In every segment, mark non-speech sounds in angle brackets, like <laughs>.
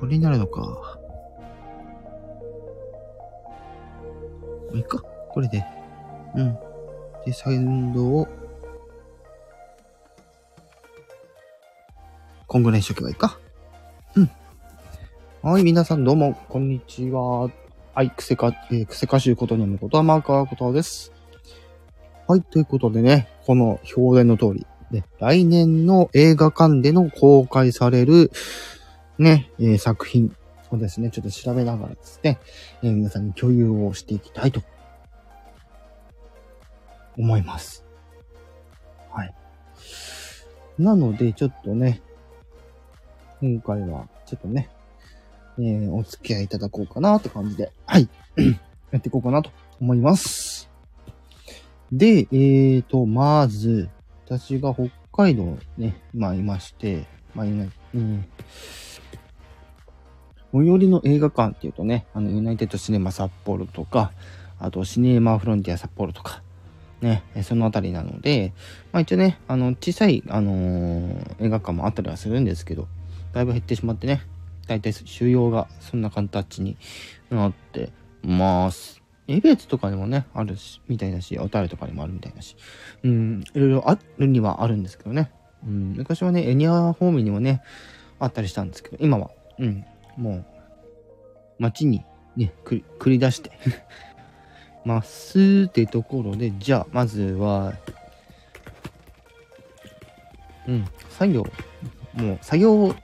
これになるのか。もういいか？これで。うん。で、サウンドを、こんぐらいにしとけばいいか？うん。はい、皆さんどうも、こんにちは。はい、クセか、えー、クセ歌手ことにむことはマーカーことです。はい、ということでね、この表現の通り、ね、来年の映画館での公開される、ね、えー作品をですね、ちょっと調べながらですね、えー皆さんに共有をしていきたいと思います。はい。なので、ちょっとね、今回は、ちょっとね、えーお付き合いいただこうかなって感じで、はい。<clears throat> やっていこうかなと思います。で、えーと、まず、私が北海道ね、まあいまして、まあいない、うん。最寄りの映画館っていうとね、あの、ユナイテッドシネマ札幌とか、あとシネマフロンティア札幌とか、ね、そのあたりなので、まあ一応ね、あの、小さい、あのー映画館もあったりはするんですけど、だいぶ減ってしまってね、だいたい収容がそんな形になってます。エベツとかにもね、あるし、みたいだし、おたるとかにもあるみたいだし、うん、いろいろあるにはあるんですけどね。うん、昔はね、エニア方面にもね、あったりしたんですけど、今は、うん、もう、街にね、繰り出して <laughs> ますってところで、じゃあ、まずは、うん、作業、もう、作業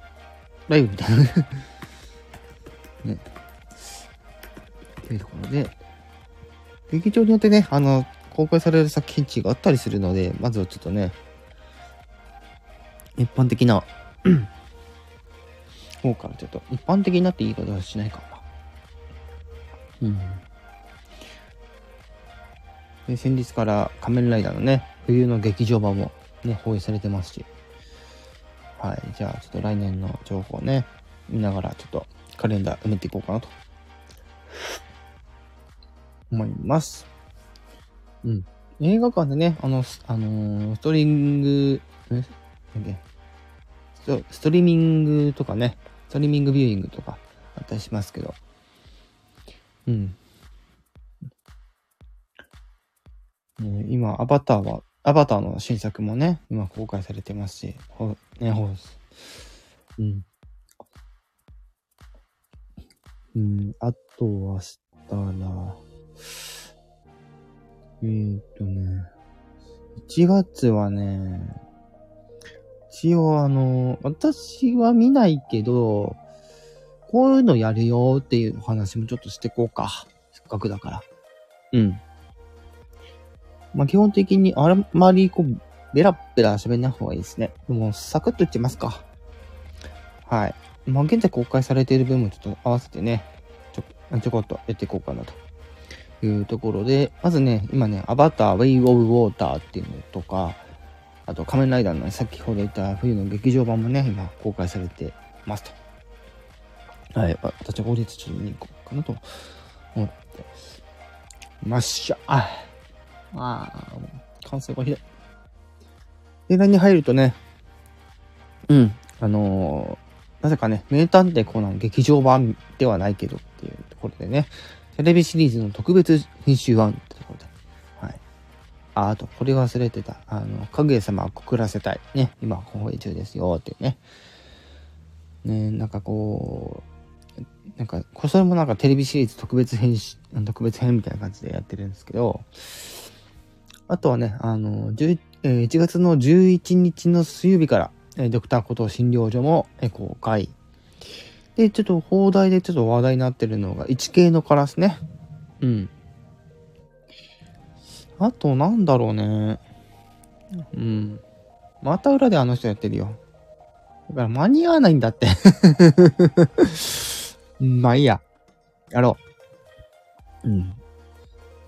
ライブみたいなね。<laughs> ね。っていうところで、劇場によってね、あの、公開される作品値があったりするので、まずはちょっとね、一般的な、方からちょっと、一般的になって言い方はしないかな。うん。で先日から仮面ライダーのね、冬の劇場版もね、放映されてますし、はい。じゃあ、ちょっと来年の情報ね、見ながら、ちょっとカレンダー埋めていこうかなと、思います。うん。映画館でね、あの、スあのーストリング、え？なんだっけ？ストストリーミングとかね、トリーミングビューイングとかあったりしますけど、うん。ね今、アバターは、アバターの新作もね、今公開されてますし、ほね、ほうん。うん、あとはしたら、えー、っとね、1月はね、一応あの、私は見ないけど、こういうのやるよっていうお話もちょっとしてこうか。せっかくだから。うん。まあ、基本的にあんまりこう、ベラッベラ喋んない方がいいですね。もう、サクッといっちゃいますか。はい。まあ、現在公開されている分もちょっと合わせてね、ちょ、ちょこっとやっていこうかなというところで、まずね、今ね、アバター、ウェイ・オブ・ウォーターっていうのとか、あと仮面ライダーのね、先ほど言った冬の劇場版もね、今公開されてますと。はい。私は後日ちょっと見に行こうかなと思って。まっしゃ。ああー、感想がひどい。映画に入るとね、うん、あのーなぜかね、名探偵コナン劇場版ではないけどっていうところでね、テレビシリーズの特別編集版ってところで、はい。あ、あと、これ忘れてた。あの、かぐや様を告らせたい。ね、今、放映中ですよ、っていうね。ね、なんかこう、なんか、それもなんかテレビシリーズ特別編、特別編みたいな感じでやってるんですけど、あとはね、あの、11 1月の11日の水曜日から、えドクターコトー診療所も、公開。で、ちょっと放題でちょっと話題になってるのが、1K のカラスね。うん。あと、なんだろうね。うん。また裏であの人やってるよ。だから間に合わないんだって。<laughs> まあいいや。やろう。うん。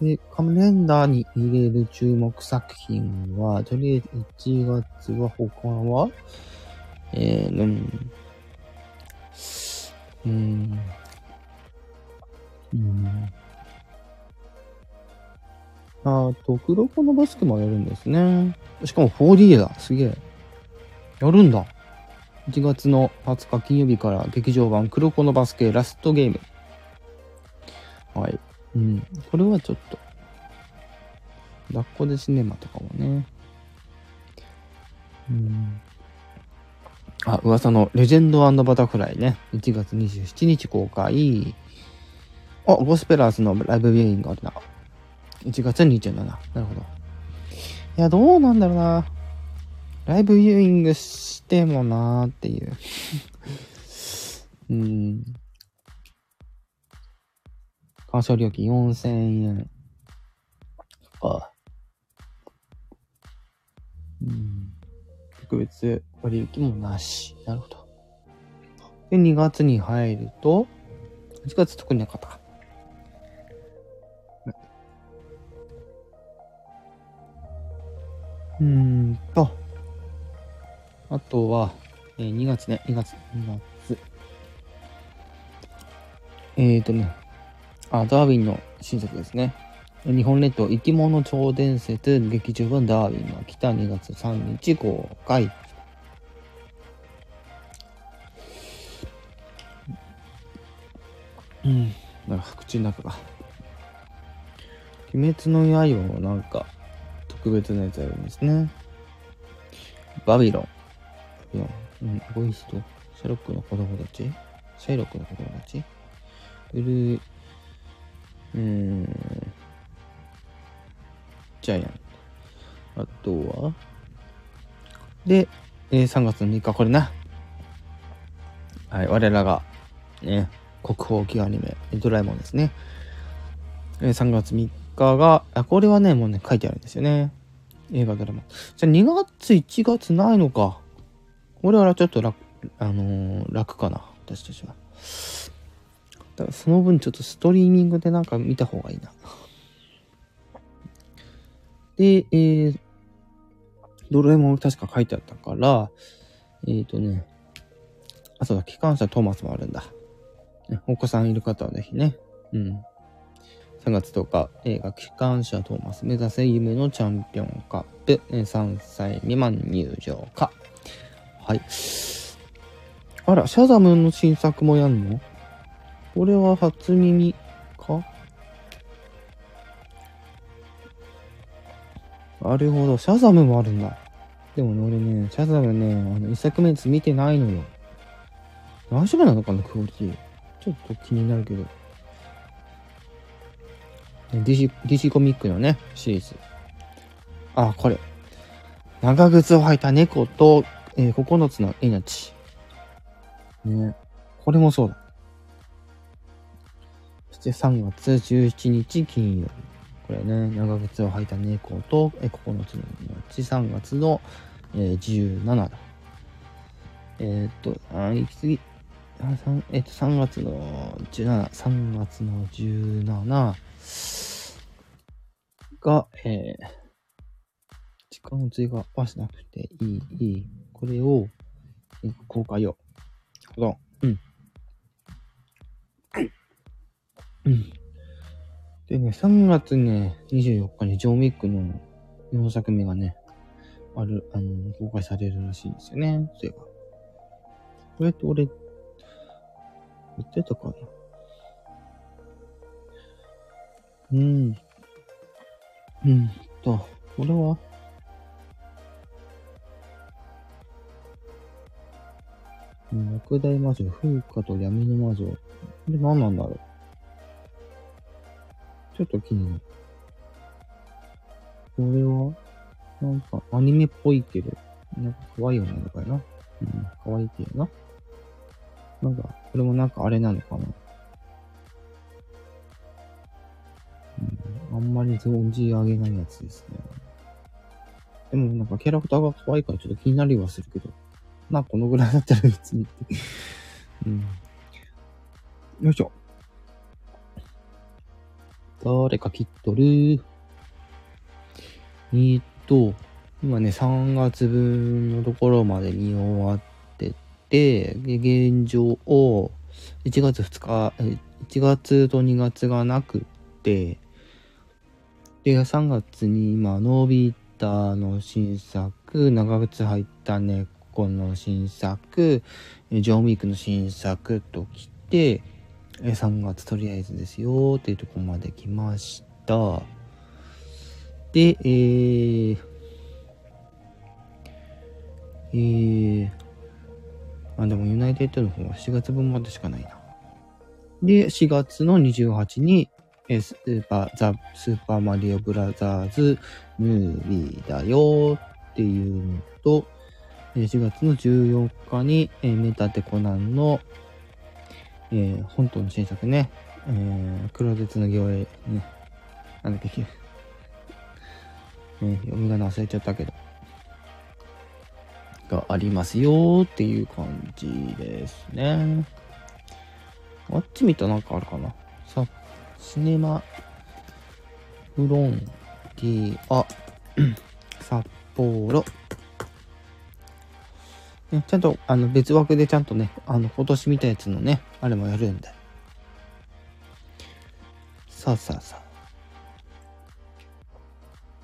で、カレンダーに入れる注目作品は、とりあえず1月は他は、えー、うん。うん。うん。あと、黒子のバスケもやるんですね。しかも 4D だ。すげえ。やるんだ。1月の20日金曜日から劇場版黒子のバスケラストゲーム。はい。うん。これはちょっと、抱っこでシネマとかもね。うん。あ、噂のレジェンドバタフライね。1月27日公開。あ、ゴスペラーズのライブビューイングあるな。1月27。なるほど。いや、どうなんだろうな。ライブビューイングしてもなーっていう。うん。鑑賞料金4000円。か。うん。特別割引もなし。なるほど。で、2月に入ると、1月特になかったうんと、あとは、えー、2月ね、2月、2月。えーとね、あ、ダーウィンの新作ですね。日本列島生き物超伝説劇場版ダーウィンが来た2月3日公開。うん。なんか口の中が。鬼滅の刃もなんか特別なやつあるんですね。バビロン。いや、うん、ボイスと、シャロックの子供たち？シャイロックの子供たち？うる、うーん、ジャイアント。あとは、で、えー、3月の3日、これな。はい、我らが、ね、国宝級アニメ、ドラえもんですね。えー、3月3日が、あ、これはね、もうね、書いてあるんですよね。映画ドラマ。じゃあ2月、1月ないのか。俺はちょっと楽、あのー、楽かな。私たちは。だからその分ちょっとストリーミングでなんか見た方がいいな。で、えー、ドラえもん確か書いてあったから、えっ、ー、とね、あ、そうだ、機関車トーマスもあるんだ。お子さんいる方はぜひね、うん。3月10日、映画機関車トーマス目指せ夢のチャンピオンカップ、3歳未満入場か。はい。あら、シャザムの新作もやんの？これは初耳か？なるほど。シャザムもあるんだ。でもね、俺ね、シャザムね、あの、一作目つ見てないのよ。大丈夫なのかな、クオリティ。ちょっと気になるけど。DC、DC コミックのね、シリーズ。あ、これ。長靴を履いた猫と、えー、9つの命。ね。これもそうだ。そして3月17日金曜日。これね、長靴を履いた猫と、えー、9つの命。3月の、えー、17だ。えー、っと、あ、行き過ぎ。あ3えっと、3月の17、3月の17が、えー、時間を追加はしなくていい、いい。これを、公開を。ほど。うん。でね、3月ね、24日にジョン・ウィックの4作目がね、ある、あの、公開されるらしいんですよね。そういえば。これって俺、言ってたかなうん。うんと、これは、六大魔女、風花と闇の魔女。これ何なんだろう？ちょっと気になる。これは、なんかアニメっぽいけど、なんか可愛い女の子かな。うん、可愛いけどな。なんか、これもなんかあれなのかな。あんまり存じ上げないやつですね。でもなんかキャラクターが可愛いからちょっと気になりはするけど。まあ、このぐらいだったら別にって。うん。よいしょ。誰か切っとる。えー、っと、今ね、3月分のところまで見終わってて、現状を1月2日、1月と2月がなくって、で、3月に今、ノービーターの新作、長靴入った猫の新作、ジョン・ウィークの新作と来て、3月とりあえずですよっていうとこまで来ました。で、えー、えー、あ、でもユナイテッドの方は4月分までしかないな。で、4月の28に、えスーパー、ザ・スーパーマリオブラザーズムービーだよっていうのと、4月の14日に、えメタテコナンの、えー、本当の新作ね、えー、黒鉄の行営、ね、なんだっけ、ね、読み仮名忘れちゃったけど、がありますよっていう感じですね。あっち見たなんかあるかな。さ、シネマ、フロンティア、<clears throat> 札幌。ね、ちゃんと、あの、別枠でちゃんとね、あの、今年見たやつのね、あれもやるんで。さあさあさあ。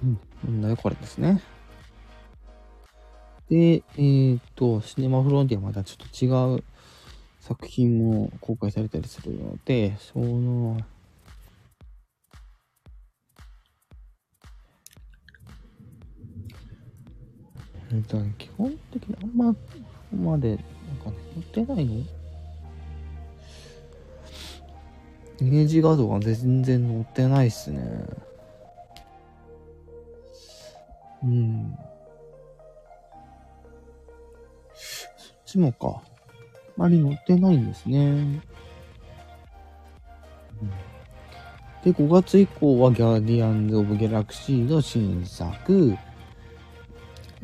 うん、なんだよ、これですね。で、えっ、ー、と、シネマフロンティアまたちょっと違う作品も公開されたりするので、その、えっと、基本的にあんま、ここまで、なんかね載ってないの？イメージ画像が全然載ってないっすね。うん。そっちもか。あまり載ってないんですね。うん、で、5月以降はギャーディアンズ・オブ・ギャラクシーの新作。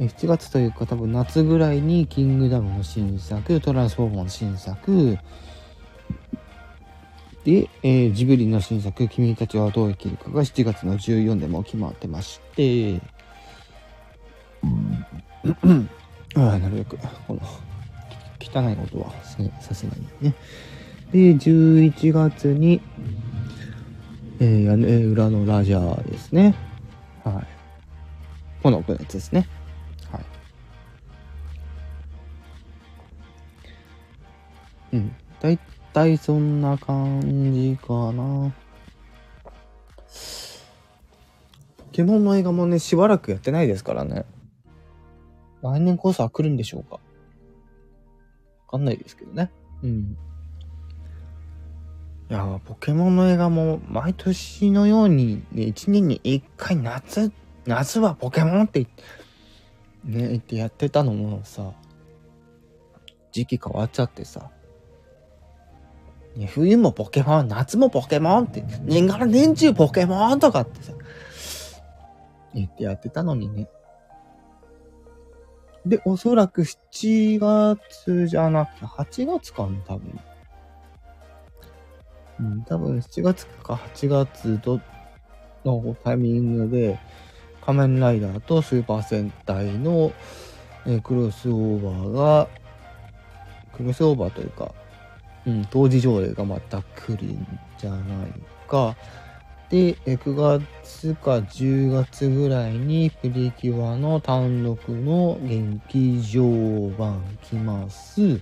7月というか多分夏ぐらいにキングダムの新作、トランスフォーマーの新作、で、えー、ジブリの新作、君たちはどう生きるかが7月の14でも決まってまして、ああ、なるべく、この、汚い音はさせないね。で、11月に、えー、屋根裏のラジャーですね。はい。この子のやつですね。うん。だいたいそんな感じかな。ポケモンの映画もね、しばらくやってないですからね。来年こそは来るんでしょうかわかんないですけどね。うん。いやポケモンの映画も毎年のように、ね、1年に1回夏、夏はポケモンって、ね、言ってやってたのもさ、時期変わっちゃってさ、ね、冬もポケモン、夏もポケモンって、年がら年中ポケモンとかってさ、言ってやってたのにね。で、おそらく7月じゃなくて8月かな、多分。うん、多分7月か8月とのタイミングで、仮面ライダーとスーパー戦隊の、えクロスオーバーが、クロスオーバーというか、うん、当時上映がまた来るんじゃないか。で、9月か10月ぐらいにプリキュアの単独の劇場版来ます。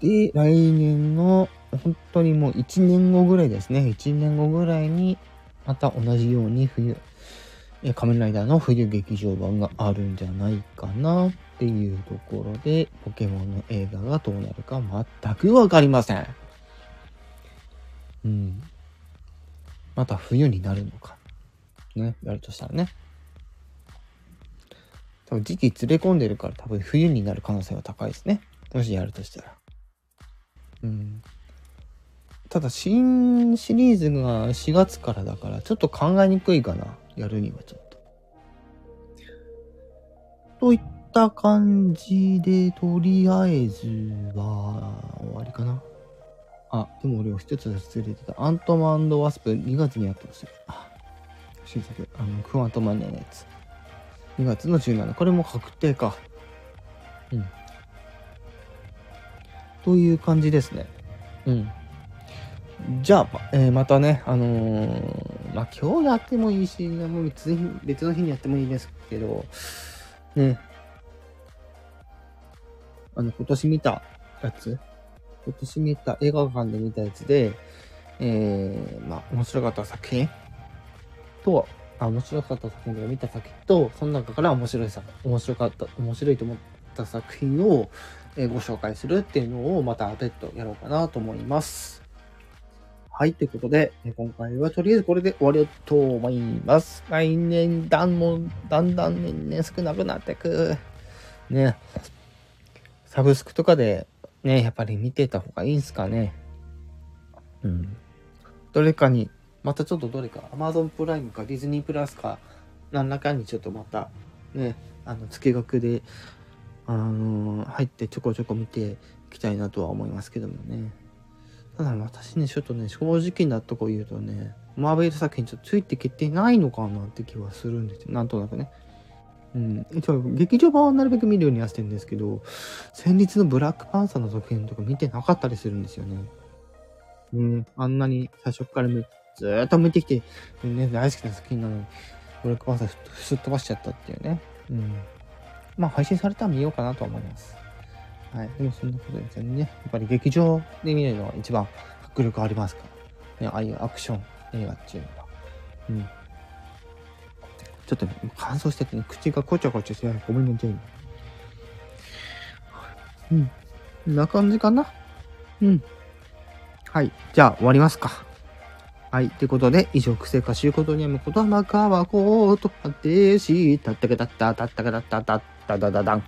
で、来年の、本当にもう1年後ぐらいですね。1年後ぐらいに、また同じように冬、仮面ライダーの冬劇場版があるんじゃないかなっていうところで、ポケモンの映画がどうなるか全くわかりません。うん。また冬になるのか。ね、やるとしたらね。多分時期ずれ込んでるから多分冬になる可能性は高いですね。もしやるとしたら。うん。ただ新シリーズが4月からだからちょっと考えにくいかな。やるにはちょっと。といった感じで、とりあえずは終わりかな。あ、でも俺は一つ忘れてた。アントマンワスプ2月にやってますよ。あ、新作。あの、クワントマネーのやつ。2月の17。これも確定か。うん。という感じですね。うん。じゃあ、えー、またね、あのー、まあ、今日やってもいいし、もう別別の日にやってもいいですけど、ね、あの、今年見たやつ？今年見た映画館で見たやつで、えー、まあ、面白かった作品？と、あ、面白かった作品で見た作品と、その中から面白いさ、面白かった、面白いと思った作品を、えー、ご紹介するっていうのをまた別途やろうかなと思います。はい、ということで、今回はとりあえずこれで終わりと思います。来年だんも、だんだん年々少なくなってく。ね。サブスクとかで、ね、やっぱり見てた方がいいんすかね。うん。どれかに、またちょっとどれか、Amazon プライムかディズニープラスか、何らかにちょっとまた、ね、あの、月額で、あのー、入ってちょこちょこ見ていきたいなとは思いますけどもね。ただ私ね、ちょっとね、正直なとこ言うとね、マーベル作品ちょっとついてきてないのかなって気はするんですよ。なんとなくね。うん。劇場版はなるべく見るようにはしてるんですけど、先日のブラックパンサーの続編とか見てなかったりするんですよね。うん。あんなに最初からずーっと見てきて、ね、大好きな作品なのに、ブラックパンサーすっ飛ばしちゃったっていうね。うん。まあ、配信されたら見ようかなと思います。はい。でもそんなことですよね。やっぱり劇場で見るのが一番迫力ありますから。ね、ああいうアクション映画っていうのは。うん。ちょっと、ね、乾燥しててね、口がこちゃこちゃしてない。ごめんなさい。うん。こんな感じかな？うん。はい。じゃあ、終わりますか。はい。ということで、以上、癖かしゅうことにゃむことはまかわこうとはてしたったけたったたったけたったたっただだだん。